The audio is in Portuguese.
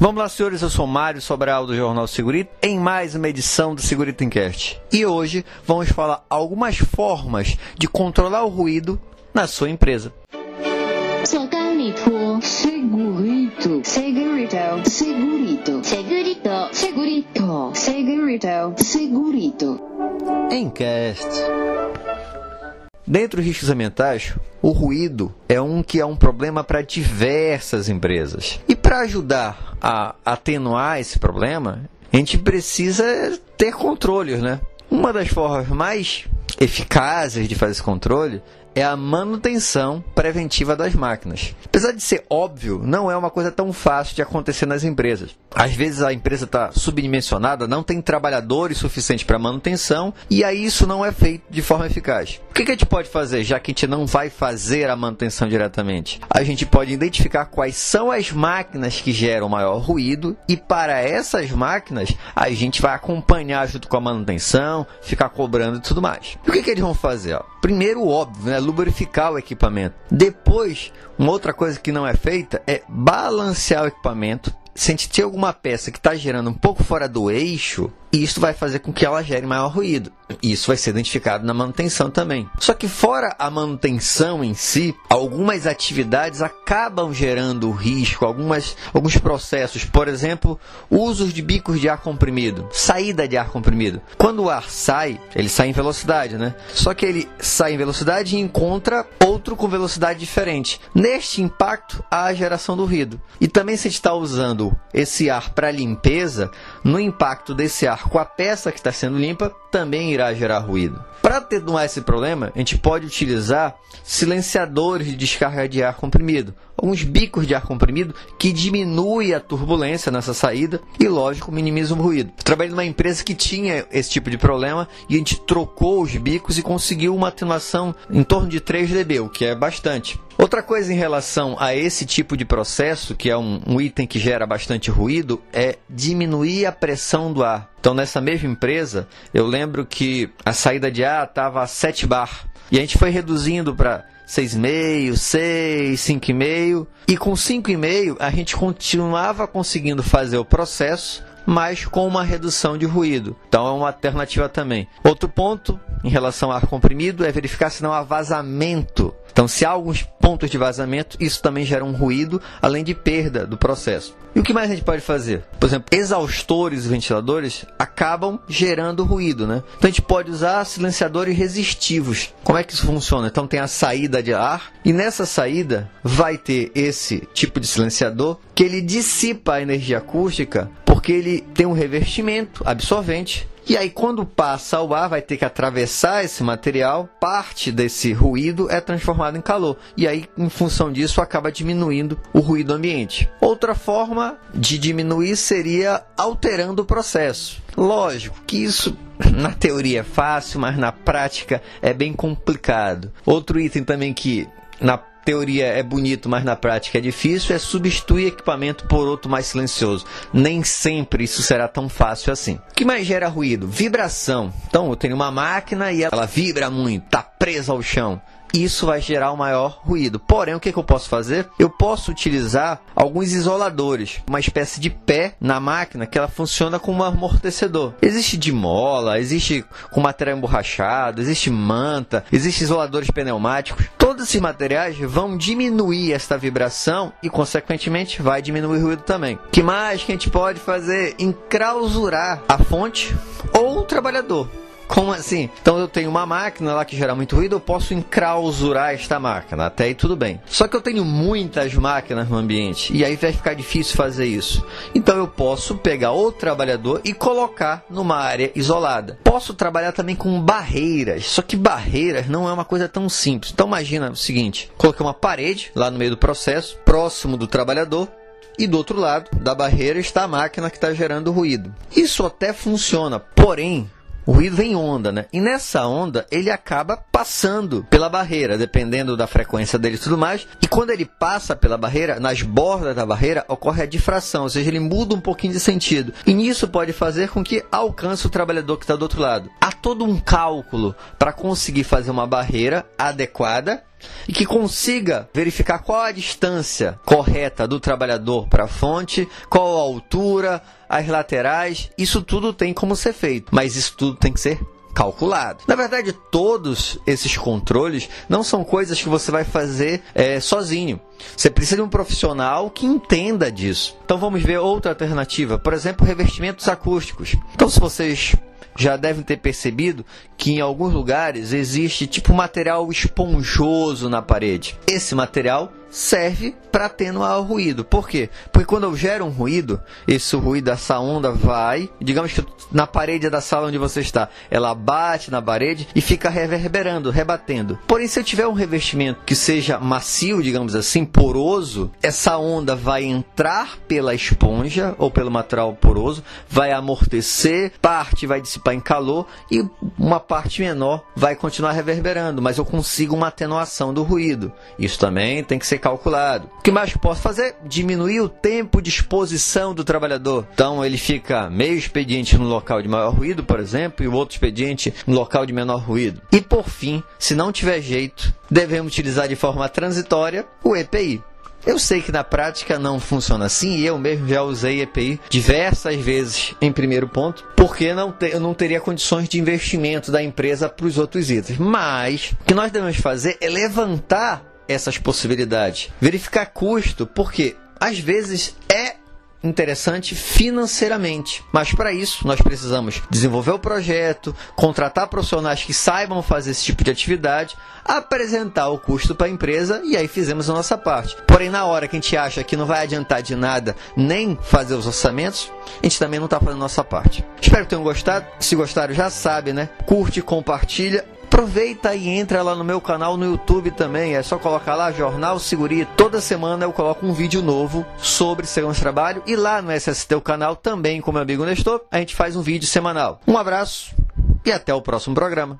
Vamos lá, senhores. Eu sou Mário Sobral do Jornal Segurito em mais uma edição do Segurito Encast. E hoje vamos falar algumas formas de controlar o ruído na sua empresa. Segurito, segurito, segurito, segurito, segurito, segurito, segurito, segurito. Encast. Dentre os riscos ambientais, o ruído é um que é um problema para diversas empresas. E para ajudar a atenuar esse problema, a gente precisa ter controles, né? Uma das formas mais eficazes de fazer esse controle é a manutenção preventiva das máquinas. Apesar de ser óbvio, não é uma coisa tão fácil de acontecer nas empresas. Às vezes a empresa está subdimensionada, não tem trabalhadores suficientes para manutenção e aí isso não é feito de forma eficaz. O que, que a gente pode fazer, já que a gente não vai fazer a manutenção diretamente? A gente pode identificar quais são as máquinas que geram maior ruído e para essas máquinas a gente vai acompanhar junto com a manutenção, ficar cobrando e tudo mais. E o que, que eles vão fazer? Primeiro, óbvio, né? Lubrificar o equipamento. Depois, uma outra coisa que não é feita é balancear o equipamento. Se a gente tem alguma peça que está gerando um pouco fora do eixo, isso vai fazer com que ela gere maior ruído. Isso vai ser identificado na manutenção também. Só que fora a manutenção em si, algumas atividades acabam gerando risco, algumas, alguns processos, por exemplo, usos de bicos de ar comprimido, saída de ar comprimido. Quando o ar sai, ele sai em velocidade, né? Só que ele sai em velocidade e encontra outro com velocidade diferente. Neste impacto, há a geração do ruído. E também se está usando esse ar para limpeza, no impacto desse ar com a peça que está sendo limpa, também irá gerar ruído. Para atenuar esse problema, a gente pode utilizar silenciadores de descarga de ar comprimido, alguns bicos de ar comprimido que diminuem a turbulência nessa saída e, lógico, minimizam o ruído. Eu trabalhei numa empresa que tinha esse tipo de problema e a gente trocou os bicos e conseguiu uma atenuação em torno de 3 dB, o que é bastante. Outra coisa em relação a esse tipo de processo, que é um, um item que gera bastante ruído, é diminuir a pressão do ar. Então, nessa mesma empresa, eu lembro que a saída de ar estava a 7 bar. E a gente foi reduzindo para 6,5, 6, 5,5. E com 5,5 a gente continuava conseguindo fazer o processo, mas com uma redução de ruído. Então é uma alternativa também. Outro ponto em relação ao ar comprimido é verificar se não há vazamento então, se há alguns pontos de vazamento, isso também gera um ruído, além de perda do processo. E o que mais a gente pode fazer? Por exemplo, exaustores e ventiladores acabam gerando ruído, né? Então a gente pode usar silenciadores resistivos. Como é que isso funciona? Então tem a saída de ar e nessa saída vai ter esse tipo de silenciador que ele dissipa a energia acústica porque ele tem um revestimento absorvente e aí, quando passa o ar, vai ter que atravessar esse material, parte desse ruído é transformado em calor. E aí, em função disso, acaba diminuindo o ruído ambiente. Outra forma de diminuir seria alterando o processo. Lógico que isso na teoria é fácil, mas na prática é bem complicado. Outro item também que na teoria é bonito, mas na prática é difícil, é substituir equipamento por outro mais silencioso. Nem sempre isso será tão fácil assim. O que mais gera ruído? Vibração. Então, eu tenho uma máquina e ela vibra muito, está presa ao chão isso vai gerar um maior ruído. Porém, o que, que, eu posso fazer? Eu posso utilizar alguns isoladores, uma espécie de pé na máquina que ela funciona como um amortecedor. Existe de mola, existe com material emborrachado, existe manta, existe isoladores pneumáticos. Todos esses materiais vão diminuir esta vibração e, consequentemente, vai diminuir o ruído também. O que mais que a gente pode fazer? Enclausurar a fonte ou o trabalhador. Como assim? Então eu tenho uma máquina lá que gera muito ruído, eu posso enclausurar esta máquina. Até aí tudo bem. Só que eu tenho muitas máquinas no ambiente e aí vai ficar difícil fazer isso. Então eu posso pegar o trabalhador e colocar numa área isolada. Posso trabalhar também com barreiras. Só que barreiras não é uma coisa tão simples. Então imagina o seguinte: coloquei uma parede lá no meio do processo, próximo do trabalhador, e do outro lado da barreira está a máquina que está gerando ruído. Isso até funciona, porém o ruído vem em onda, né? E nessa onda ele acaba passando pela barreira, dependendo da frequência dele e tudo mais. E quando ele passa pela barreira, nas bordas da barreira ocorre a difração, ou seja, ele muda um pouquinho de sentido. E nisso pode fazer com que alcance o trabalhador que está do outro lado. Há todo um cálculo para conseguir fazer uma barreira adequada e que consiga verificar qual a distância correta do trabalhador para a fonte, qual a altura, as laterais, isso tudo tem como ser feito, mas isso tudo tem que ser calculado. Na verdade, todos esses controles não são coisas que você vai fazer é, sozinho. Você precisa de um profissional que entenda disso. Então vamos ver outra alternativa, por exemplo, revestimentos acústicos. Então, se vocês já devem ter percebido que em alguns lugares existe tipo material esponjoso na parede. Esse material serve para atenuar o ruído. Por quê? Porque quando eu gero um ruído, esse ruído, essa onda vai, digamos que na parede da sala onde você está, ela bate na parede e fica reverberando, rebatendo. Porém, se eu tiver um revestimento que seja macio, digamos assim, poroso, essa onda vai entrar pela esponja ou pelo material poroso, vai amortecer, parte vai dissipar em calor e uma parte menor vai continuar reverberando, mas eu consigo uma atenuação do ruído. Isso também tem que ser calculado. O que mais posso fazer? Diminuir o tempo de exposição do trabalhador. Então ele fica meio expediente no local de maior ruído, por exemplo, e o outro expediente no local de menor ruído. E por fim, se não tiver jeito, devemos utilizar de forma transitória o EPI. Eu sei que na prática não funciona assim e eu mesmo já usei EPI diversas vezes em primeiro ponto, porque não te, eu não teria condições de investimento da empresa para os outros itens. Mas o que nós devemos fazer é levantar essas possibilidades. Verificar custo, porque às vezes é interessante financeiramente. Mas para isso, nós precisamos desenvolver o projeto, contratar profissionais que saibam fazer esse tipo de atividade, apresentar o custo para a empresa e aí fizemos a nossa parte. Porém, na hora que a gente acha que não vai adiantar de nada nem fazer os orçamentos, a gente também não está fazendo a nossa parte. Espero que tenham gostado. Se gostaram, já sabe, né? Curte, compartilha aproveita e entra lá no meu canal no YouTube também. É só colocar lá Jornal Seguri. Toda semana eu coloco um vídeo novo sobre segurança de trabalho. E lá no SST, o canal também, com meu amigo Nestor, a gente faz um vídeo semanal. Um abraço e até o próximo programa.